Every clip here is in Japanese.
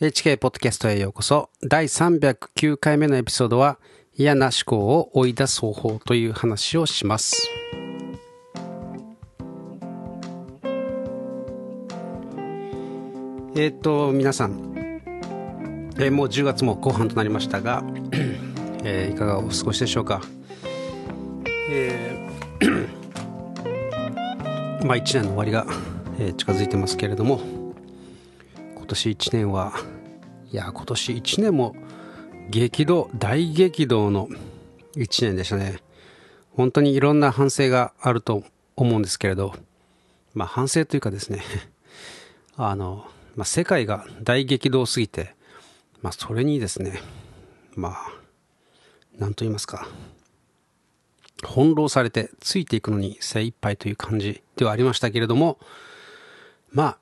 HK ポッドキャストへようこそ。第309回目のエピソードは嫌な思考を追い出す方法という話をします。えっ、と、皆さん、えー、もう10月も後半となりましたが、えー、いかがお過ごしでしょうか。えー、まあ1年の終わりが、え、近づいてますけれども、年1年はいや今年1年も激動大激動の1年でしたね。本当にいろんな反省があると思うんですけれどまあ反省というかですね あの、まあ、世界が大激動すぎてまあそれにですねまあ何と言いますか翻弄されてついていくのに精一杯という感じではありましたけれどもまあ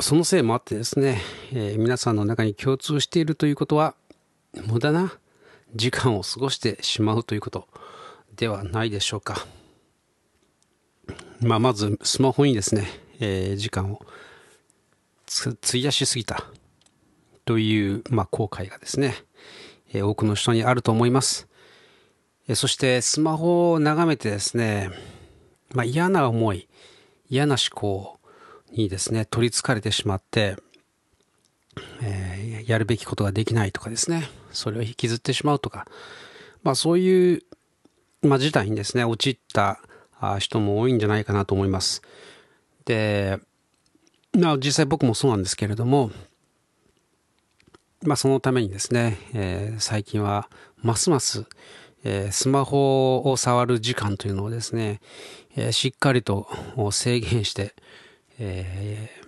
そのせいもあってですね、えー、皆さんの中に共通しているということは、無駄な時間を過ごしてしまうということではないでしょうか。まあ、まずスマホにですね、えー、時間を費やしすぎたという、まあ、後悔がですね、えー、多くの人にあると思います。えー、そしてスマホを眺めてですね、まあ、嫌な思い、嫌な思考、にですね、取りつかれてしまって、えー、やるべきことができないとかですね、それを引きずってしまうとか、まあそういう、まあ事態にですね、陥った人も多いんじゃないかなと思います。で、まあ実際僕もそうなんですけれども、まあそのためにですね、えー、最近はますます、えー、スマホを触る時間というのをですね、えー、しっかりと制限して、えー、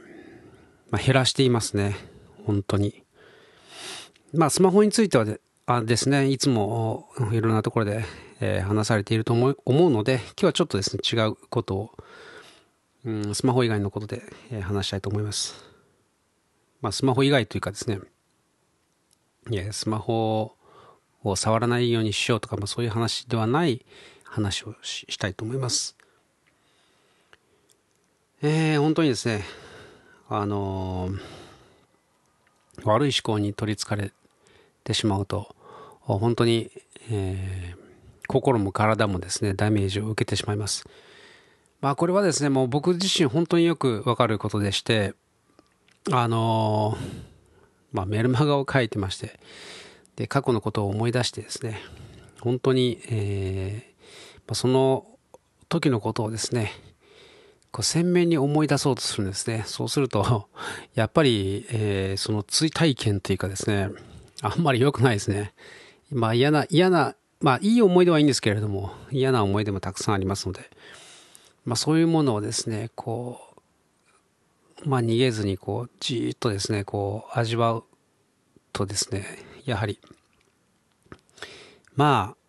まあ、減らしていますね。本当に。まあ、スマホについてはであですね、いつもいろんなところで、えー、話されていると思う思うので、今日はちょっとですね、違うことを、うん、スマホ以外のことで、えー、話したいと思います。まあ、スマホ以外というかですね、いや、スマホを触らないようにしようとか、まあ、そういう話ではない話をしたいと思います。えー、本当にですね、あのー、悪い思考に取りつかれてしまうと、本当に、えー、心も体もですね、ダメージを受けてしまいます。まあこれはですね、もう僕自身本当によくわかることでして、あのー、まあメルマガを書いてまして、で、過去のことを思い出してですね、本当に、えー、その時のことをですね、こう鮮明に思い出そうとするんですね。そうすると、やっぱり、えー、その追体験というかですね、あんまり良くないですね。まあ嫌な、嫌な、まあいい思い出はいいんですけれども、嫌な思い出もたくさんありますので、まあそういうものをですね、こう、まあ逃げずにこう、じーっとですね、こう味わうとですね、やはり、まあ、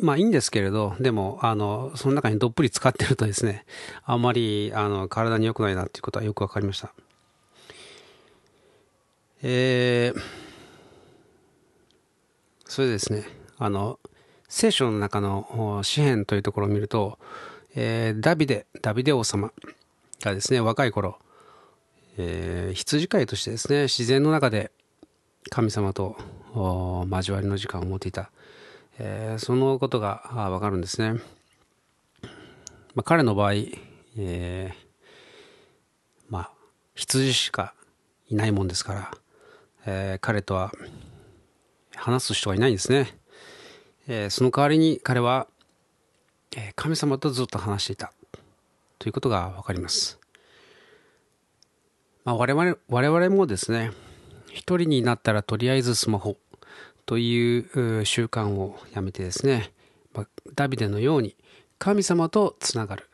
まあいいんですけれど、でも、あの、その中にどっぷり使ってるとですね、あんまり、あの、体に良くないなっていうことはよくわかりました。えー、それでですね、あの、聖書の中の詩篇というところを見ると、えー、ダビデ、ダビデ王様がですね、若い頃、えー、羊飼いとしてですね、自然の中で神様と交わりの時間を持っていた。えー、そのことがわかるんですね。まあ、彼の場合、えー、まあ、羊しかいないもんですから、えー、彼とは話す人がいないんですね。え、その代わりに彼は、え神様とずっと話していたということがわかります。まあ、我々我々もですね、一人になったらとりあえずスマホ、という習慣をやめてですね、ダビデのように神様とつながる、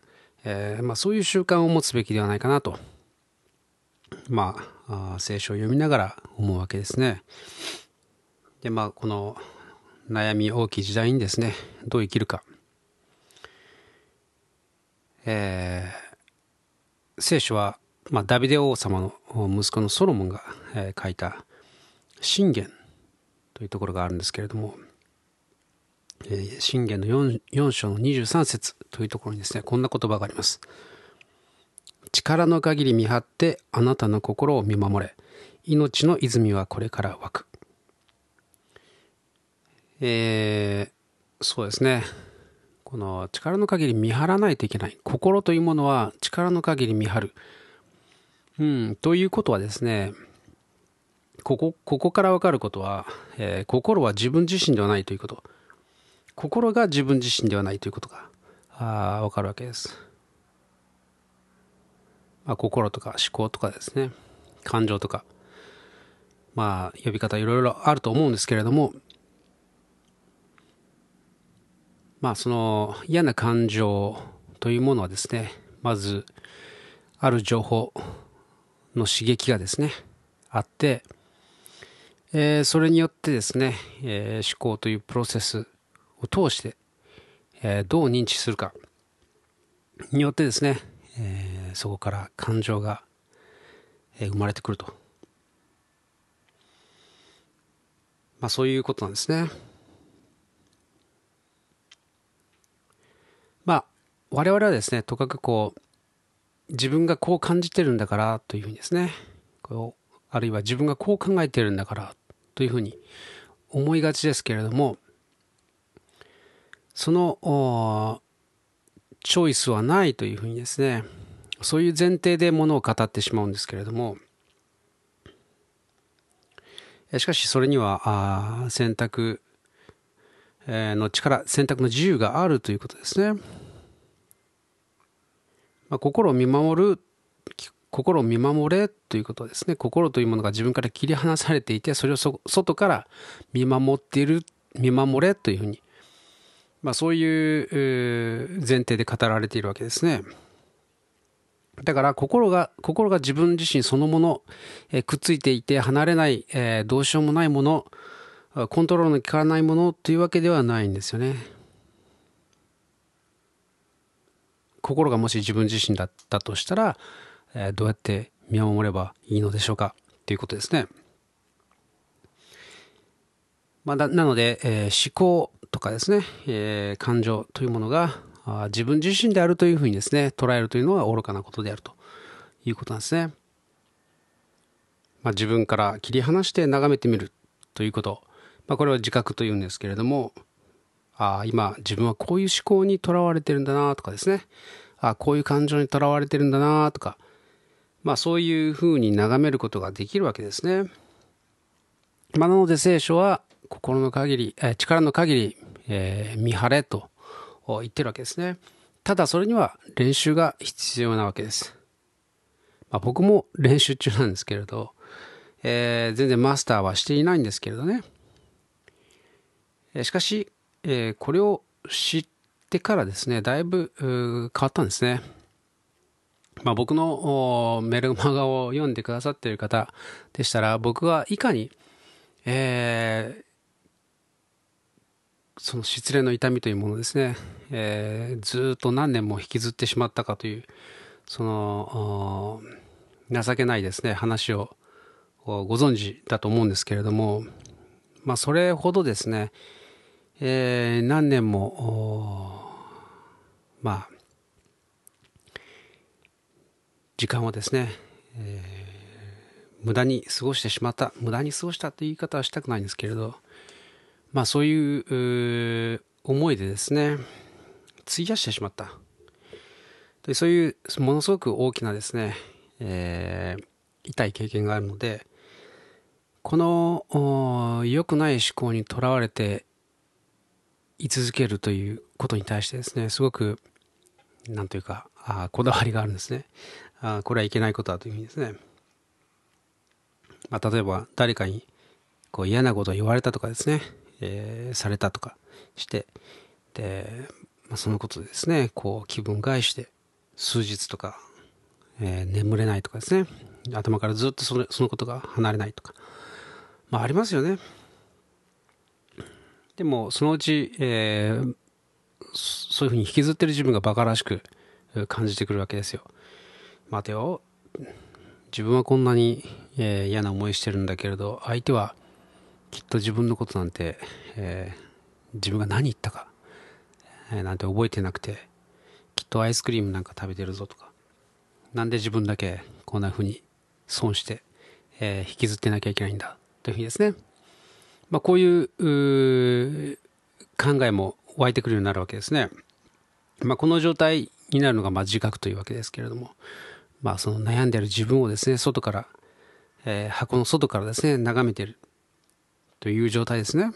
えー、まあ、そういう習慣を持つべきではないかなと、まあ、聖書を読みながら思うわけですね。で、まあ、この悩み大きい時代にですね、どう生きるか。えー、聖書は、まあ、ダビデ王様の息子のソロモンが、えー、書いた信玄というところがあるんですけれども、えー、信玄の 4, 4章の23節というところにですね、こんな言葉があります。力の限り見張ってあなたの心を見守れ。命の泉はこれから湧く。えー、そうですね。この力の限り見張らないといけない。心というものは力の限り見張る。うん、ということはですね、ここ、ここからわかることは、えー、心は自分自身ではないということ。心が自分自身ではないということが、あわかるわけです。まあ、心とか思考とかですね、感情とか、まあ、呼び方いろいろあると思うんですけれども、まあ、その嫌な感情というものはですね、まず、ある情報の刺激がですね、あって、えー、それによってですね、えー、思考というプロセスを通して、えー、どう認知するかによってですね、え、そこから感情が、え、生まれてくると。まあそういうことなんですね。まあ我々はですね、とかくこう、自分がこう感じてるんだからというふうにですね、こうあるいは自分がこう考えてるんだからというふうに思いがちですけれども、そのチョイスはないというふうにですね、そういう前提でものを語ってしまうんですけれども、しかしそれには選択の力、選択の自由があるということですね。まあ、心を見守る、心を見守れということですね。心というものが自分から切り離されていて、それを外から見守っている、見守れというふうにまあ、そういう前提で語られているわけですね。だから心が、心が自分自身そのもの、えー、くっついていて離れない、えー、どうしようもないもの、コントロールの効かないものというわけではないんですよね。心がもし自分自身だったとしたら、え、どうやって見守ればいいのでしょうか？ということですね。まあ、なので、えー、思考とかですね、えー、感情というものが自分自身であるというふうにですね、捉えるというのは愚かなことであるということなんですね。まあ、自分から切り離して眺めてみるということ。まあ、これは自覚というんですけれども、あ今自分はこういう思考にとらわれてるんだなとかですね、あこういう感情にとらわれてるんだなとか、まあそういうふうに眺めることができるわけですね。まあ、なので聖書は心の限り、え力の限り、えー、見張れと言ってるわけですね。ただそれには練習が必要なわけです。まあ、僕も練習中なんですけれど、えー、全然マスターはしていないんですけれどね。しかし、えー、これを知ってからですね、だいぶ変わったんですね。まあ、僕のメルマガを読んでくださっている方でしたら、僕はいかに、えー、その失恋の痛みというものですね、えー、ずっと何年も引きずってしまったかというその情けないですね話をご存知だと思うんですけれどもまあそれほどですね、えー、何年もまあ時間をですね、えー、無駄に過ごしてしまった無駄に過ごしたという言い方はしたくないんですけれどまあそういう思いでですね、費やしてしまった。でそういうものすごく大きなですね、えー、痛い経験があるので、この良くない思考にとらわれて居続けるということに対してですね、すごく、なんというか、あこだわりがあるんですね。あこれはいけないことだというふうにですね。まあ、例えば誰かにこう嫌なことを言われたとかですね、えー、されたとかして。で、まあ、そのことでですね。こう気分害して数日とか、えー、眠れないとかですね。頭からずっとそれそのことが離れないとか。まあありますよね。でもそのうち、えー、そういうふうに引きずってる自分がバカらしく感じてくるわけですよ。待てよ。自分はこんなに、えー、嫌な思いしてるんだけれど相手はきっと自分のことなんて、えー、自分が何言ったか、えー、なんて覚えてなくて、きっとアイスクリームなんか食べてるぞとか、なんで自分だけこんな風に損して、え、引きずってなきゃいけないんだというふうにですね、まあ、こういう考えも湧いてくるようになるわけですね。まあ、この状態になるのがま自覚というわけですけれども、まあ、その悩んでいる自分をですね、外から、えー、箱の外からですね、眺めてるという状態ですね。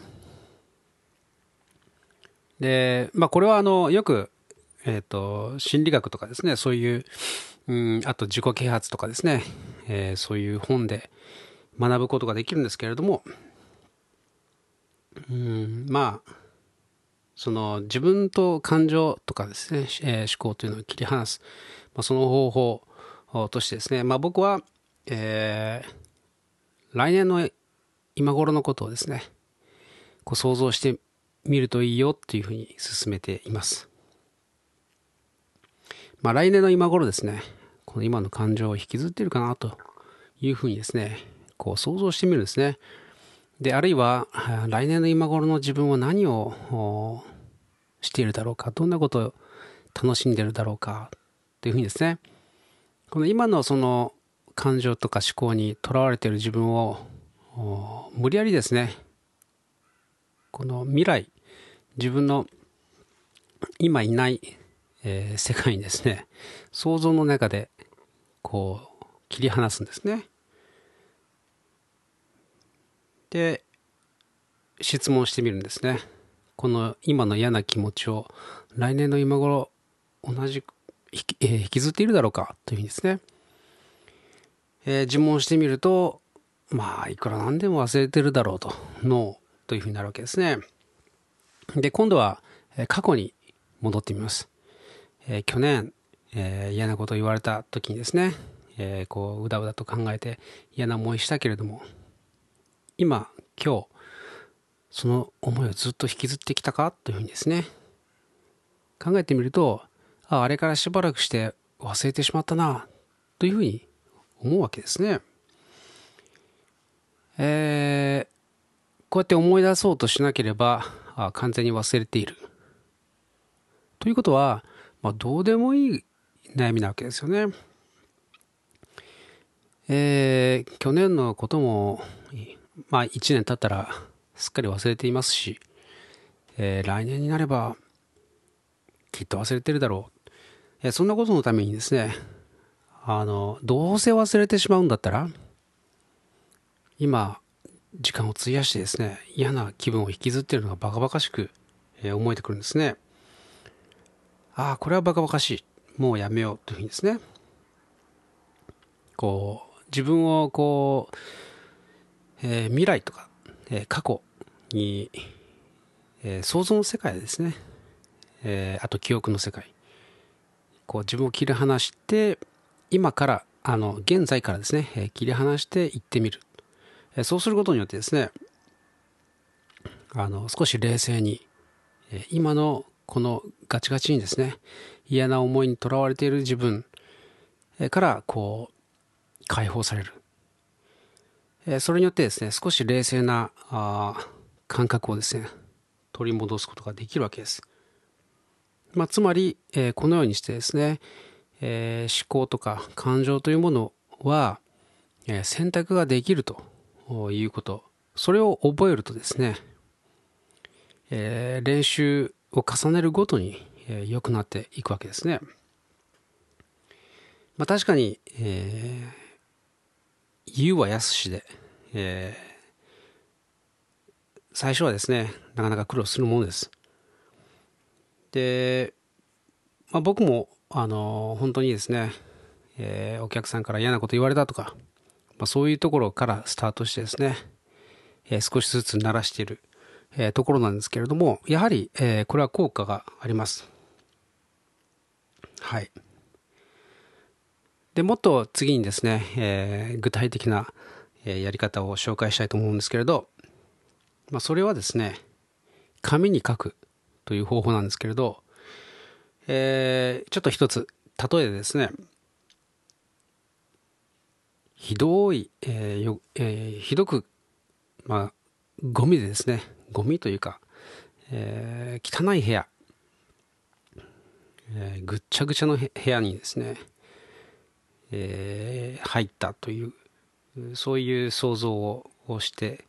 で、まあ、これはあの、よく、えっ、ー、と、心理学とかですね、そういう、うん、あと自己啓発とかですね、えー、そういう本で学ぶことができるんですけれども、うん、まあ、その自分と感情とかですね、えー、思考というのを切り離す、まあ、その方法としてですね、まあ、僕は、えー、来年の今頃のことをですね、こう想像してみるといいよっていうふうに進めています。まあ、来年の今頃ですね、この今の感情を引きずっているかなというふうにですね、こう想像してみるんですね。で、あるいは、来年の今頃の自分は何をしているだろうか、どんなことを楽しんでるだろうか、というふうにですね、この今のその感情とか思考にとらわれている自分を無理やりですね、この未来、自分の今いない、えー、世界にですね、想像の中でこう切り離すんですね。で、質問してみるんですね。この今の嫌な気持ちを来年の今頃同じ引き,、えー、引きずっているだろうかというふうにですね、えー、自問してみると、まあ、いくらなんでも忘れてるだろうと、ノーというふうになるわけですね。で、今度は、えー、過去に戻ってみます。え、去年、え、嫌なことを言われた時にですね、え、こう、うだうだと考えて嫌な思いしたけれども、今、今日、その思いをずっと引きずってきたかというふうにですね、考えてみると、ああれからしばらくして忘れてしまったな、というふうに思うわけですね。えー、こうやって思い出そうとしなければ、あ完全に忘れている。ということは、まあ、どうでもいい悩みなわけですよね。えー、去年のことも、まあ1年経ったらすっかり忘れていますし、えー、来年になればきっと忘れてるだろう。え、そんなことのためにですね、あの、どうせ忘れてしまうんだったら、今、時間を費やしてですね、嫌な気分を引きずっているのがバカバカしく、え、思えてくるんですね。ああ、これはバカバカしい。もうやめようというふうにですね。こう、自分をこう、えー、未来とか、えー、過去に、えー、想像の世界ですね、えあと記憶の世界こう自分を切り離して今からあの現在からですね、切り離していってみる、そうすることによってですねあの少し冷静に、今のこのガチガチにですね嫌な思いにとらわれている自分からこう解放されるえそれによってですね、少し冷静なあ感覚をですね、取り戻すことができるわけです。まあ、つまり、えー、このようにしてですね、えー、思考とか感情というものは、えー、選択ができるということ。それを覚えるとですね、え練習を重ねるごとに、え良くなっていくわけですね。まあ、確かに、えー言うはやすしで、えー、最初はですね、なかなか苦労するものです。で、まあ、僕も、あの、本当にですね、えー、お客さんから嫌なこと言われたとか、まあ、そういうところからスタートしてですね、えー、少しずつ慣らしている、えー、ところなんですけれども、やはり、えこれは効果があります。はい。で、もっと次にですね、えー、具体的な、えやり方を紹介したいと思うんですけれど、まあ、それはですね、紙に書くという方法なんですけれど、えー、ちょっと一つ、例えでですね、ひどい、えーよえー、ひどく、まあ、ゴミでですね、ゴミというか、えー、汚い部屋、えー、ぐっちゃぐちゃの部屋にですね、えー、入ったというそういう想像をして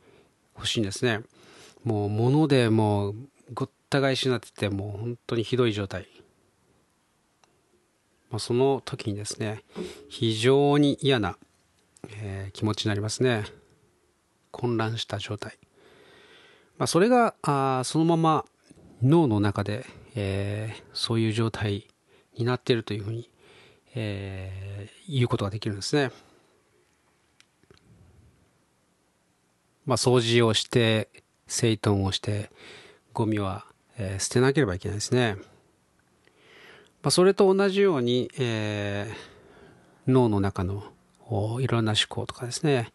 ほしいんですね。もう物でもうごった返しになっててもう本当にひどい状態、まあ、その時にですね非常に嫌な、えー、気持ちになりますね。混乱した状態、まあ、それがあそのまま脳の中で、えー、そういう状態になっているというふうに、えー、言うことができるんですね。まあ、掃除をして、整頓をして、ゴミは、えー、捨てなければいけないですね。まあ、それと同じように、えー、脳の中のいろんな思考とかですね、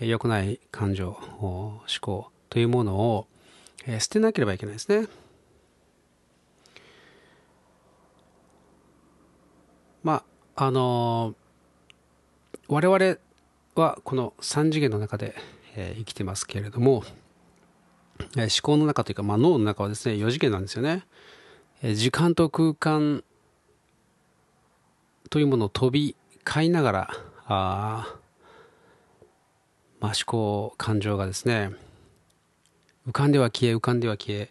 良くない感情、思考というものを、えー、捨てなければいけないですね。まあ、あのー、我々はこの3次元の中で、えー、生きてますけれども、え、思考の中というか、まあ、脳の中はですね、4次元なんですよね。え、時間と空間というものを飛び交いながら、あまあ、思考、感情がですね、浮かんでは消え、浮かんでは消え、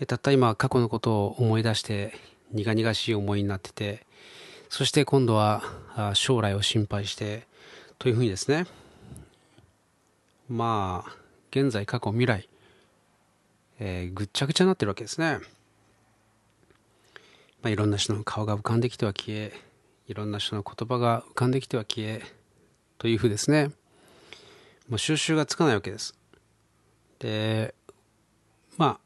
えたった今過去のことを思い出して苦々しい思いになってて、そして今度は将来を心配してというふうにですねまあ現在過去未来、えー、ぐっちゃぐちゃになってるわけですね、まあ、いろんな人の顔が浮かんできては消えいろんな人の言葉が浮かんできては消えというふうですね。もう収集がつかないわけです。でまあ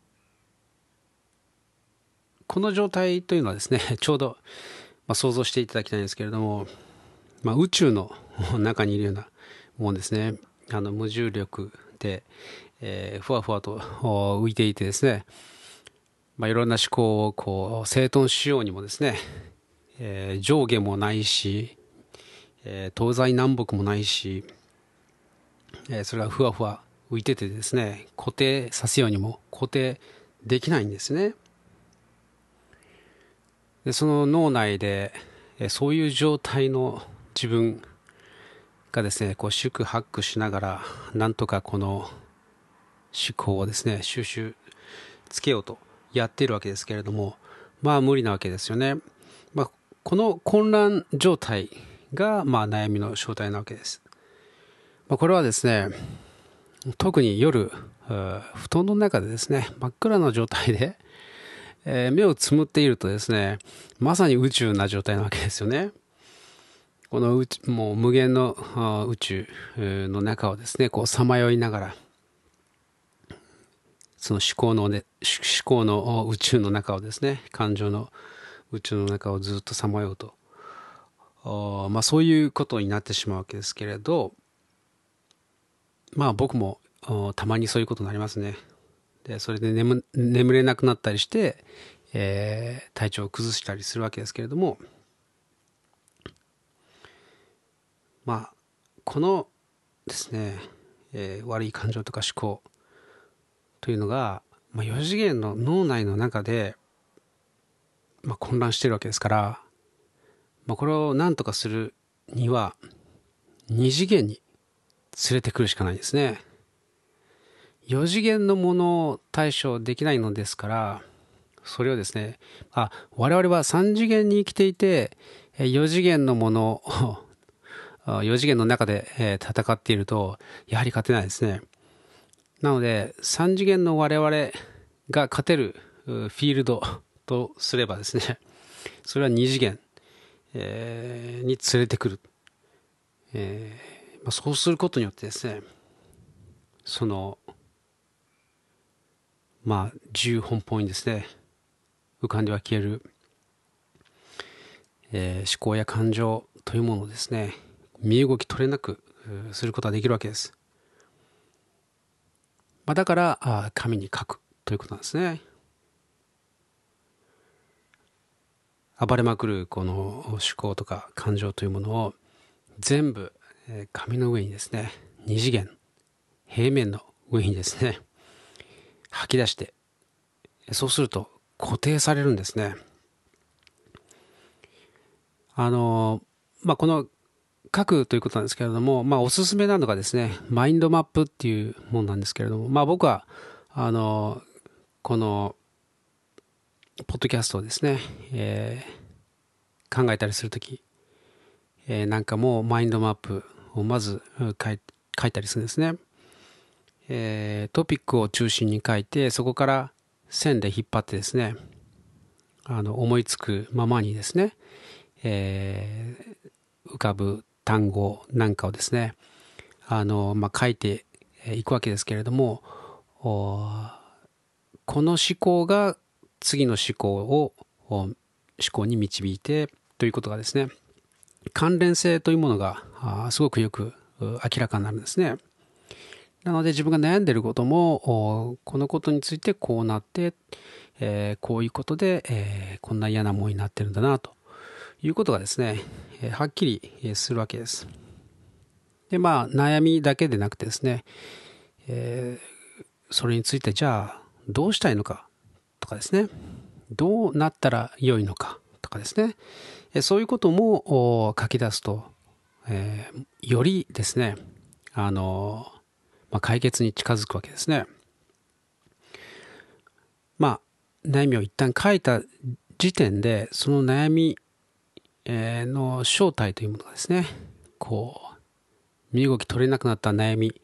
この状態というのはですね ちょうどまあ、想像していただきたいんですけれども、まあ、宇宙の中にいるようなもんですね。あの無重力で、えー、ふわふわと浮いていてですね、まあ、いろんな思考をこう整頓しようにもですね、えー、上下もないし、えー、東西南北もないし、え、それがふわふわ浮いててですね固定させようにも固定できないんですね。でその脳内でえそういう状態の自分がですねこう宿泊しながらなんとかこの思考をですね収集つけようとやっているわけですけれどもまあ無理なわけですよね、まあ、この混乱状態がまあ悩みの正体なわけです、まあ、これはですね特に夜布団の中でですね真っ暗な状態でえー、目をつむっているとですね、まさに宇宙な状態なわけですよね。このもう無限の宇宙の中をですね、こうさまよいながら、その思考の、ね、思考の宇宙の中をですね、感情の宇宙の中をずっとさまようと。まあそういうことになってしまうわけですけれど、まあ僕もたまにそういうことになりますね。でそれで眠眠れなくなったりして、えー、体調を崩したりするわけですけれどもまあこのですね、えー、悪い感情とか思考というのが、まあ、4次元の脳内の中で、まあ、混乱してるわけですから、まあ、これを何とかするには2次元に連れてくるしかないですね。4次元のものを対処できないのですから、それをですね、あ、我々は3次元に生きていて、4次元のものを、4次元の中で戦っていると、やはり勝てないですね。なので、3次元の我々が勝てるフィールドとすればですね、それは2次元、えー、に連れてくる。えーまあ、そうすることによってですね、そのまあ、重本本にですね、浮かんでは消える、えー、思考や感情というものをですね、身動き取れなくすることができるわけです。まあ、だから、あ紙に書くということなんですね。暴れまくるこの思考とか感情というものを全部紙の上にですね、二次元、平面の上にですね、吐き出してそうすると固定されるんですねあのまあ、この書くということなんですけれども、まあ、おすすめなのがですね、マインドマップっていうものなんですけれども、まあ、僕は、あの、この、ポッドキャストをですね、えー、考えたりするとき、えー、なんかもうマインドマップをまず書い書いたりするんですね。えー、トピックを中心に書いて、そこから線で引っ張ってですね、あの思いつくままにですね、えー、浮かぶ単語なんかをですね、あの、まあ、書いていくわけですけれども、この思考が次の思考を思考に導いてということがですね、関連性というものがすごくよく明らかになるんですね。なので自分が悩んでることもこのことについてこうなって、えー、こういうことで、えー、こんな嫌な思いになってるんだなということがですね、はっきりするわけです。でまあ悩みだけでなくてですね、えそれについてじゃあどうしたいのか？とかですねどうなったら良いのか？とかですねそういうことも書き出すと、えよりですねあのまあ、解決に近づくわけですね。まあ、悩みを一旦書いた時点で、その悩みの正体というものがですね、こう、身動き取れなくなった悩み、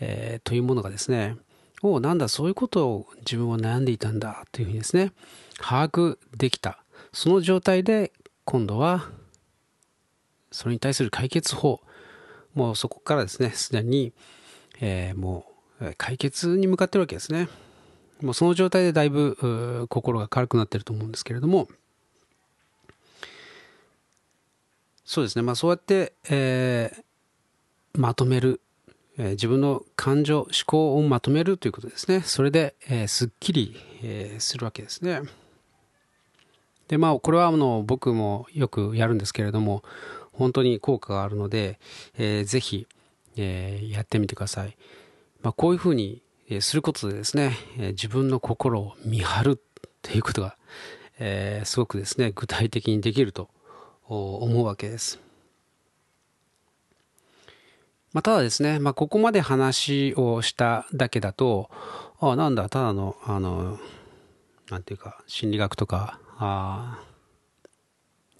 えー、というものがですね、おなんだ、そういうことを自分は悩んでいたんだというふうにですね、把握できた。その状態で、今度は、それに対する解決法、もうそこからですね、すでに、えー、もう解決に向かってるわけですね。もうその状態でだいぶ心が軽くなってると思うんですけれども、そうですね、まあそうやって、えー、まとめる、えー、自分の感情、思考をまとめるということですね。それで、えー、すっきり、えー、するわけですね。で、まあこれはあの僕もよくやるんですけれども、本当に効果があるので、えー、ぜひ、えー、やってみてください。まあ、こういうふうにすることでですね、え自分の心を見張るということが、えー、すごくですね、具体的にできると思うわけです。まあ、ただですね、まあ、ここまで話をしただけだと、あなんだ、ただの、あの、なんていうか、心理学とか、あ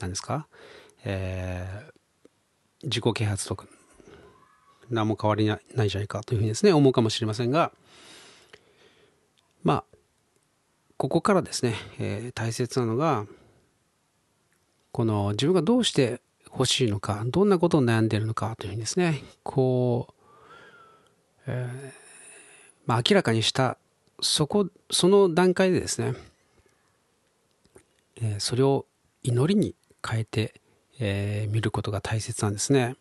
何ですか、えー、自己啓発とか、何も変わりないじゃないかというふうにですね、思うかもしれませんが、まあ、ここからですね、えー、大切なのが、この自分がどうして欲しいのか、どんなことを悩んでいるのかというふうにですね、こう、えー、まあ、明らかにした、そこ、その段階でですね、えー、それを祈りに変えて、えー、見ることが大切なんですね。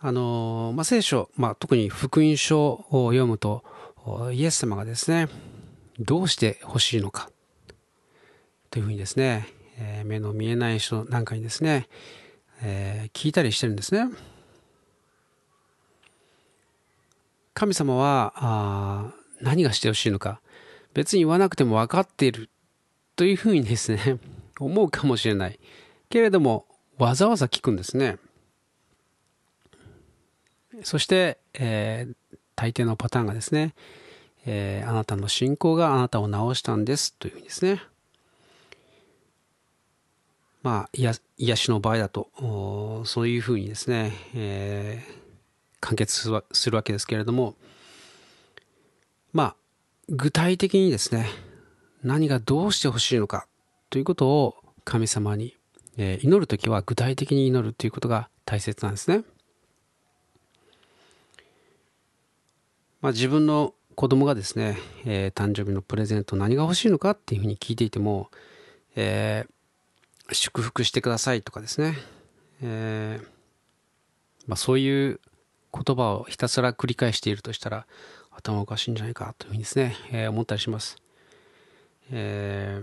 あの、まあ、聖書、まあ、特に福音書を読むと、イエス様がですね、どうして欲しいのか、というふうにですね、えー、目の見えない人なんかにですね、えー、聞いたりしてるんですね。神様はあ何がしてほしいのか、別に言わなくても分かっているというふうにですね、思うかもしれない。けれども、わざわざ聞くんですね。そして、えー、大抵のパターンがですね、えー、あなたの信仰があなたを治したんですというふうにですね。まあ、癒癒しの場合だと、そういうふうにですね、えー、完結するわけですけれども、まあ、具体的にですね、何がどうしてほしいのかということを神様に、えー、祈るときは具体的に祈るということが大切なんですね。まあ、自分の子供がですね、えー、誕生日のプレゼント何が欲しいのかっていうふうに聞いていても、えー、祝福してくださいとかですね、えー、まあ、そういう言葉をひたすら繰り返しているとしたら頭おかしいんじゃないかというふうにですね、え思ったりします。え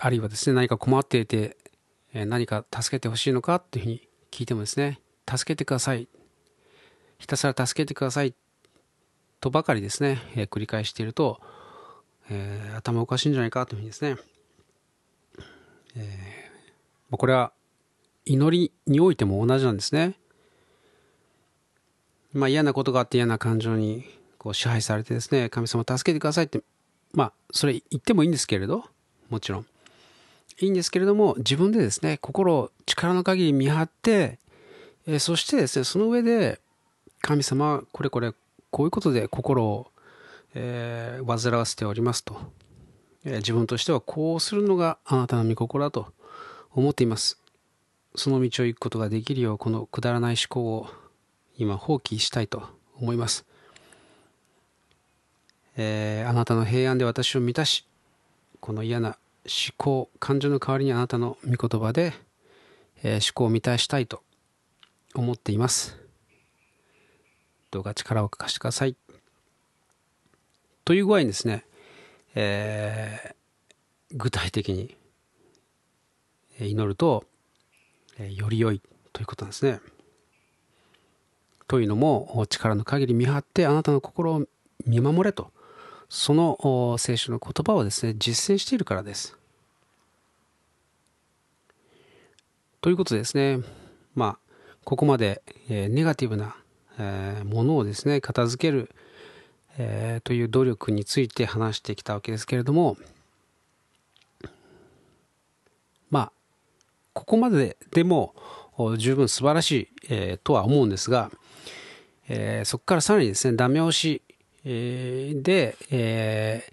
あるいはですね、何か困っていて、え何か助けてほしいのかっていうふうに聞いてもですね、助けてくださいひたすら助けてくださいとばかりですね、え、繰り返していると、えー、頭おかしいんじゃないかというふうにですね、えー、これは祈りにおいても同じなんですね。まあ嫌なことがあって嫌な感情にこう支配されてですね、神様助けてくださいって、まあそれ言ってもいいんですけれど、もちろん。いいんですけれども、自分でですね、心を力の限り見張って、えー、そしてですね、その上で、神様、これこれ、こういうことで心を、えー、煩わせておりますと、えー、自分としてはこうするのがあなたの御心だと思っています。その道を行くことができるよう、このくだらない思考を今放棄したいと思います。えー、あなたの平安で私を満たし、この嫌な思考、感情の代わりにあなたの御言葉で、え、思考を満たしたいと思っています。どうか力を貸してください。という具合にですね、えー、具体的に祈ると、より良いということなんですね。というのも力の限り見張ってあなたの心を見守れとその聖書の言葉をですね実践しているからです。ということですねまあここまで、ネガティブな、ものをですね片付ける、えという努力について話してきたわけですけれどもまあここまででも十分素晴らしい、えー、とは思うんですが、えー、そこからさらにですね、ダメ押し、えー、で、え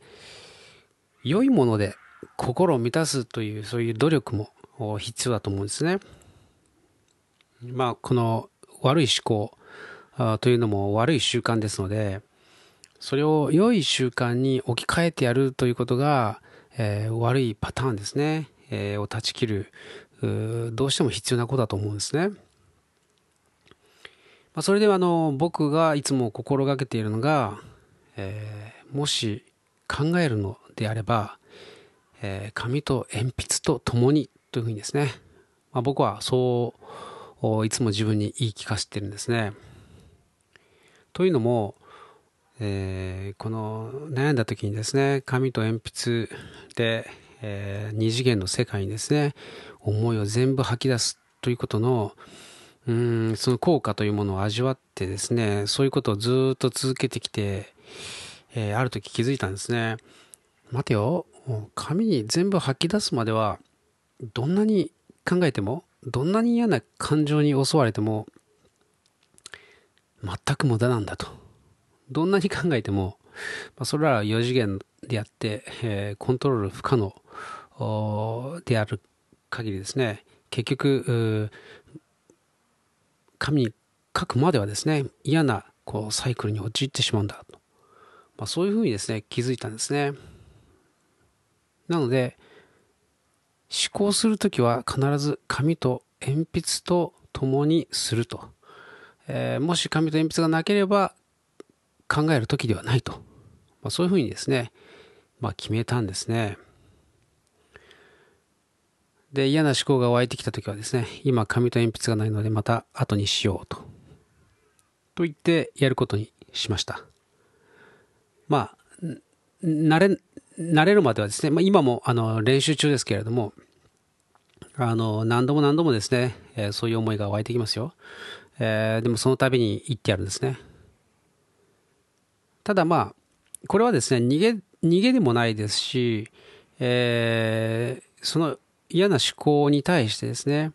ー、良いもので心を満たすという、そういう努力も必要だと思うんですね。まあ、この悪い思考というのも悪い習慣ですので、それを良い習慣に置き換えてやるということが、えー、悪いパターンですね、えー、を断ち切るどうしても必要なことだと思うんですね。まあ、それではあの僕がいつも心がけているのが、えー、もし考えるのであれば、えー、紙と鉛筆と共にというふうにですね、まあ、僕はそういつも自分に言い聞かせてるんですね。というのも、えー、この悩んだ時にですね紙と鉛筆で、えー、二次元の世界にですね思いを全部吐き出すということのうんその効果というものを味わってですねそういうことをずっと続けてきて、えー、ある時気づいたんですね。待てよ紙に全部吐き出すまではどんなに考えてもどんなに嫌な感情に襲われても全く無駄なんだと。どんなに考えても、まあ、それらは4次元であって、えー、コントロール不可能である限りですね、結局、紙に書くまではですね、嫌なこうサイクルに陥ってしまうんだと。まあ、そういうふうにですね、気づいたんですね。なので、思考するときは必ず紙と鉛筆と共にすると。えー、もし紙と鉛筆がなければ考える時ではないと。まあ、そういうふうにですね、まあ、決めたんですね。で、嫌な思考が湧いてきたときはですね、今紙と鉛筆がないのでまた後にしようと。と言ってやることにしました。まあ、慣れ、慣れるまではですね、まあ、今もあの練習中ですけれども、あの、何度も何度もですね、えー、そういう思いが湧いてきますよ。えー、でもその度に言ってやるんですね。ただまあ、これはですね、逃げ、逃げでもないですし、えー、その嫌な思考に対してですね、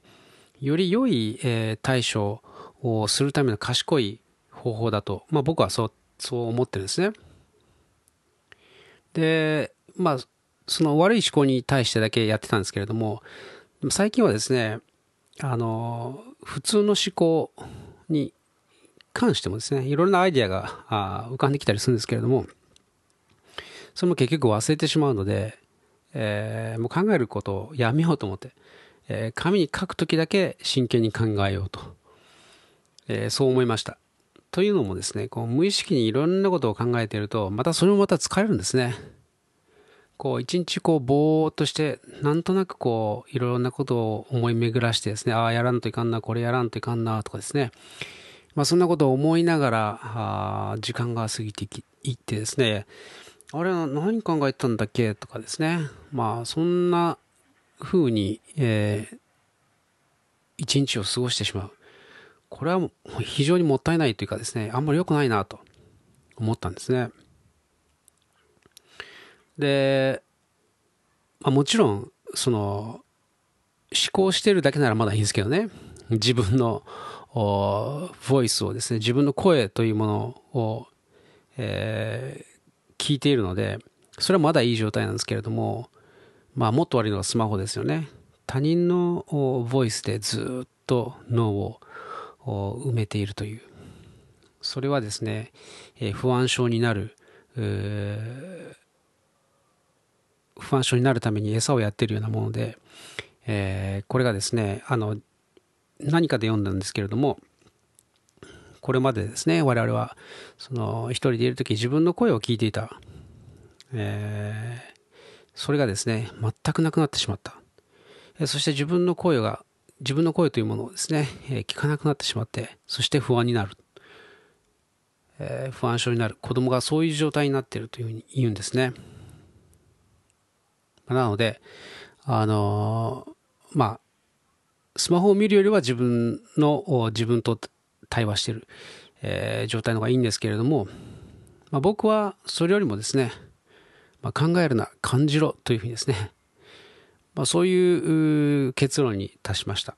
より良い、え対処をするための賢い方法だと、まあ、僕はそうそう思ってるんですね。で、まあ、その悪い思考に対してだけやってたんですけれども、最近はですね、あの、普通の思考に関してもですね、いろんなアイディアがあ浮かんできたりするんですけれども、それも結局忘れてしまうので、えー、もう考えることをやめようと思って、えー、紙に書くときだけ真剣に考えようと、えー、そう思いました。というのもですね、こう無意識にいろんなことを考えていると、またそれもまた疲れるんですね。こう一日こうぼーっとして、なんとなくこういろんなことを思い巡らしてですね、ああやらんといかんな、これやらんといかんなとかですね、まあそんなことを思いながら、あ時間が過ぎていってですね、あれは何考えてたんだっけ？とかですね。まあ、そんなふうに、えー、一日を過ごしてしまう。これは非常にもったいないというかですね、あんまり良くないなと思ったんですね。で、まあ、もちろん、その、思考してるだけならまだいいんですけどね。自分の、ボイスをですね、自分の声というものを、えー、聞いているので、それはまだいい状態なんですけれども、まあ、もっと悪いのはスマホですよね。他人のボイスでずっと脳を埋めているという。それはですね、え不安症になる、不安症になるために餌をやっているようなもので、えー、これがですね、あの、何かで読んだんですけれども、これまでですね、我々は、その、一人でいる時自分の声を聞いていた。えー、それがですね、全くなくなってしまった。そして自分の声が、自分の声というものをですね、聞かなくなってしまって、そして不安になる。えー、不安症になる。子供がそういう状態になっているというふうに言うんですね。なので、あのー、まあ、スマホを見るよりは自分の、自分と対話している、えー、状態の方がいいんですけれども、まあ、僕はそれよりもですね、まあ、考えるな、感じろというふうにですね、まあ、そういう結論に達しました。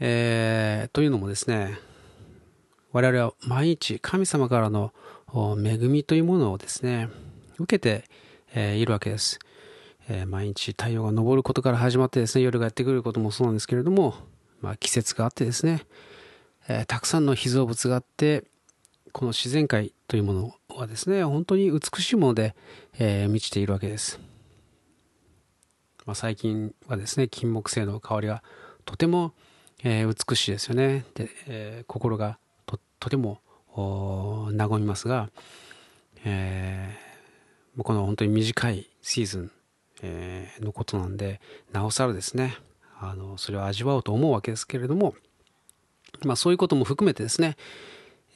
えー、というのもですね、我々は毎日神様からの恵みというものをですね、受けて、えー、いるわけです。えー、毎日太陽が昇ることから始まってですね、夜がやってくることもそうなんですけれども、まあ、季節があってですね、えー、たくさんの被造物があって、この自然界というものはですね、本当に美しいもので、えー、満ちているわけです。まあ、最近はですね、金木犀の香りがとても、えー、美しいですよね。で、え、心がととても和みますが、えー、この本当に短いシーズン、えー、のことなんで、なおさらですね、あの、それを味わおうと思うわけですけれども、まあそういうことも含めてですね、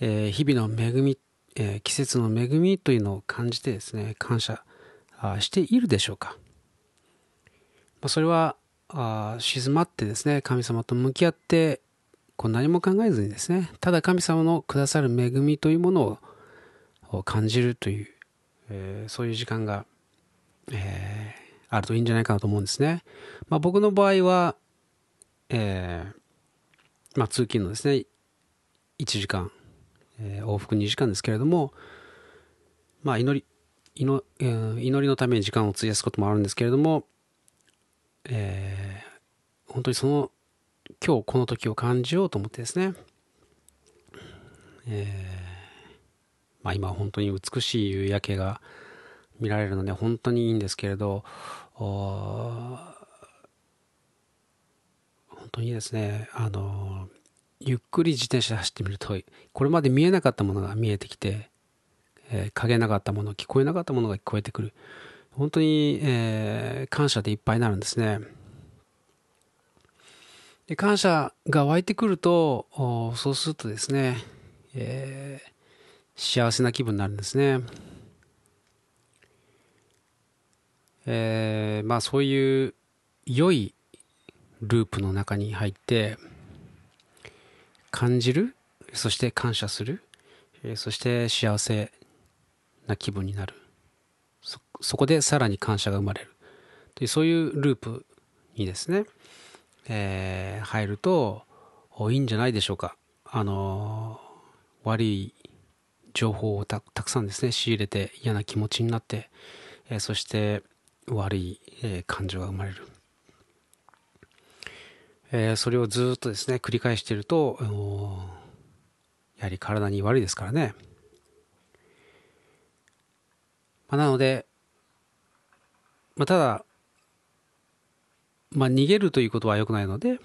えー、日々の恵み、えー、季節の恵みというのを感じてですね、感謝しているでしょうか。まあ、それはあ静まってですね、神様と向き合って、こう何も考えずにですね、ただ神様のくださる恵みというものを感じるという、えー、そういう時間が、えー、あるといいんじゃないかなと思うんですね。まあ、僕の場合は、えー、まあ、通勤のですね、1時間えー、往復2時間ですけれども、まあ、祈り、祈りのために時間を費やすこともあるんですけれども、えー、本当にその、今日この時を感じようと思ってですね、えー、まあ今本当に美しい夕焼けが見られるので本当にいいんですけれど、本当にですね、あの、ゆっくり自転車で走ってみると、これまで見えなかったものが見えてきて、えー、影なかったもの、聞こえなかったものが聞こえてくる。本当に、えー、感謝でいっぱいになるんですね。で感謝が湧いてくると、そうするとですね、えー、幸せな気分になるんですね。えー、まあそういう良いループの中に入って、感じる、そして感謝するえ、そして幸せな気分になる。そ、そこでさらに感謝が生まれる。という、そういうループにですね、えー、入るといいんじゃないでしょうか。あの悪い情報をたくさんですね、仕入れて嫌な気持ちになって、えー、そして悪い、え、感情が生まれる。えー、それをずっとですね、繰り返していると、やはり体に悪いですからね。まあ、なので、まあ、ただ、まあ、逃げるということは良くないので、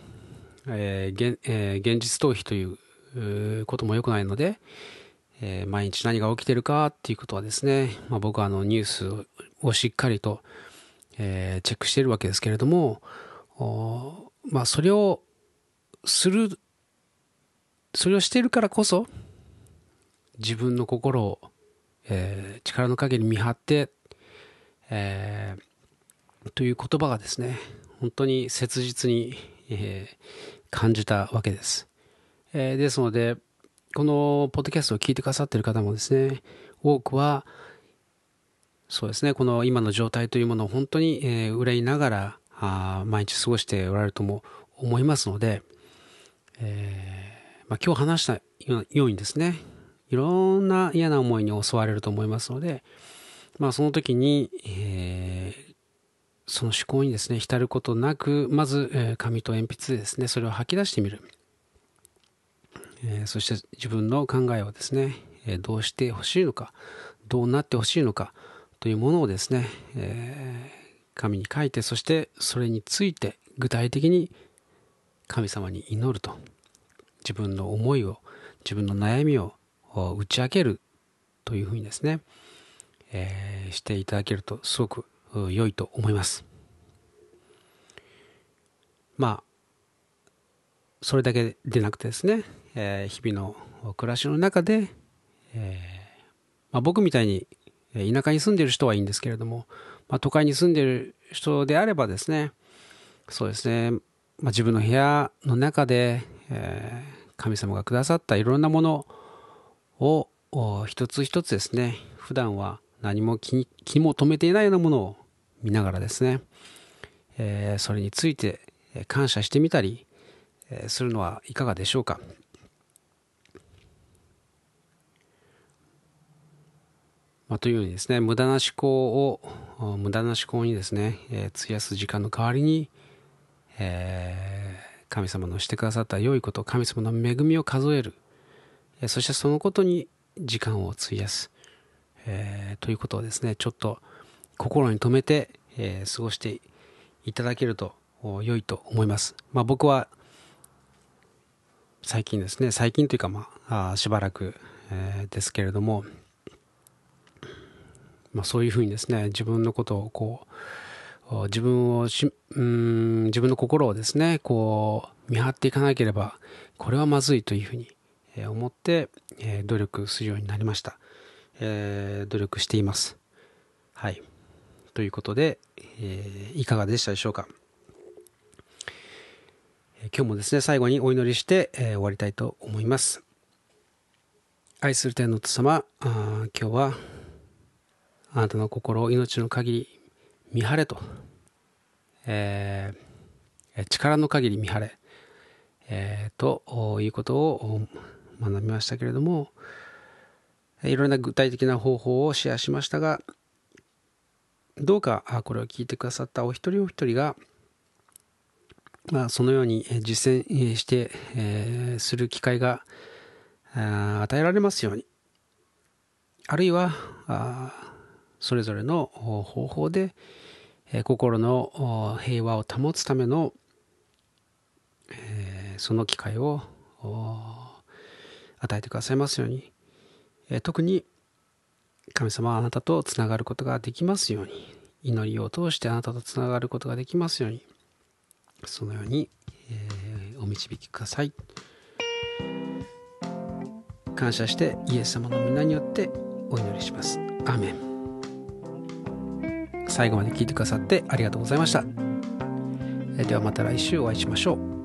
えー現えー、現実逃避ということも良くないので、えー、毎日何が起きてるかっていうことはですね、まあ、僕はあのニュースをしっかりと、えー、チェックしているわけですけれども、まあそれをする、それをしているからこそ、自分の心を、えー、力の陰に見張って、えー、という言葉がですね、本当に切実に、えー、感じたわけです。えー、ですので、このポッドキャストを聞いてくださっている方もですね、多くは、そうですね、この今の状態というものを本当に、えー、憂いながらあ毎日過ごしておられるとも思いますので、えーまあ、今日話したようにですね、いろんな嫌な思いに襲われると思いますので、まあ、その時に、えー、その思考にですね、浸ることなく、まず、えー、紙と鉛筆でですね、それを吐き出してみる。えー、そして自分の考えをですね、えどうしてほしいのか、どうなってほしいのかというものをですね、え紙に書いて、そしてそれについて具体的に神様に祈ると。自分の思いを、自分の悩みを打ち明けるというふうにですね、えー、していただけるとすごく良いと思います。まあ、それだけでなくてですね、えー、日々の暮らしの中で、えーまあ、僕みたいに田舎に住んでる人はいいんですけれども、まあ、都会に住んでる人であればですね、そうですね、まあ、自分の部屋の中で、えー、神様がくださったいろんなものを一つ一つですね、普段は何も気も留めていないようなものを見ながらですね、えー、それについて感謝してみたり、するのはいかがでしょうか。まあ、というようにですね、無駄な思考を、無駄な思考にですね、えー、費やす時間の代わりに、えー、神様のしてくださった良いこと、神様の恵みを数える、えー、そしてそのことに時間を費やす、えー、ということをですね、ちょっと心に留めて、え、過ごしていただけると良いと思います。まあ、僕は最近ですね、最近というか、まあ、しばらく、え、ですけれども、まあ、そういうふうにですね自分のことをこう自分をしうん自分の心をですねこう見張っていかなければこれはまずいというふうに思って、え努力するようになりました、えー、努力しています。はい。ということで、えー、いかがでしたでしょうか。今日もですね最後にお祈りして、えー、終わりたいと思います。愛する天の父様あ今日はあなたの心を命の限り見張れと、えー、力の限り見張れ、えー、ということを学びましたけれども、いろんな具体的な方法をシェアしましたが、どうかこれを聞いてくださったお一人お一人が、まあ、そのように実践して、えー、する機会が与えられますように。あるいは、それぞれの方法で心の平和を保つためのその機会を与えてくださいますように。特に神様はあなたとつながることができますように。祈りを通してあなたとつながることができますように。そのように、えお導きください。感謝してイエス様の皆によってお祈りします。アーメン。最後まで聞いてくださってありがとうございました。ではまた来週お会いしましょう。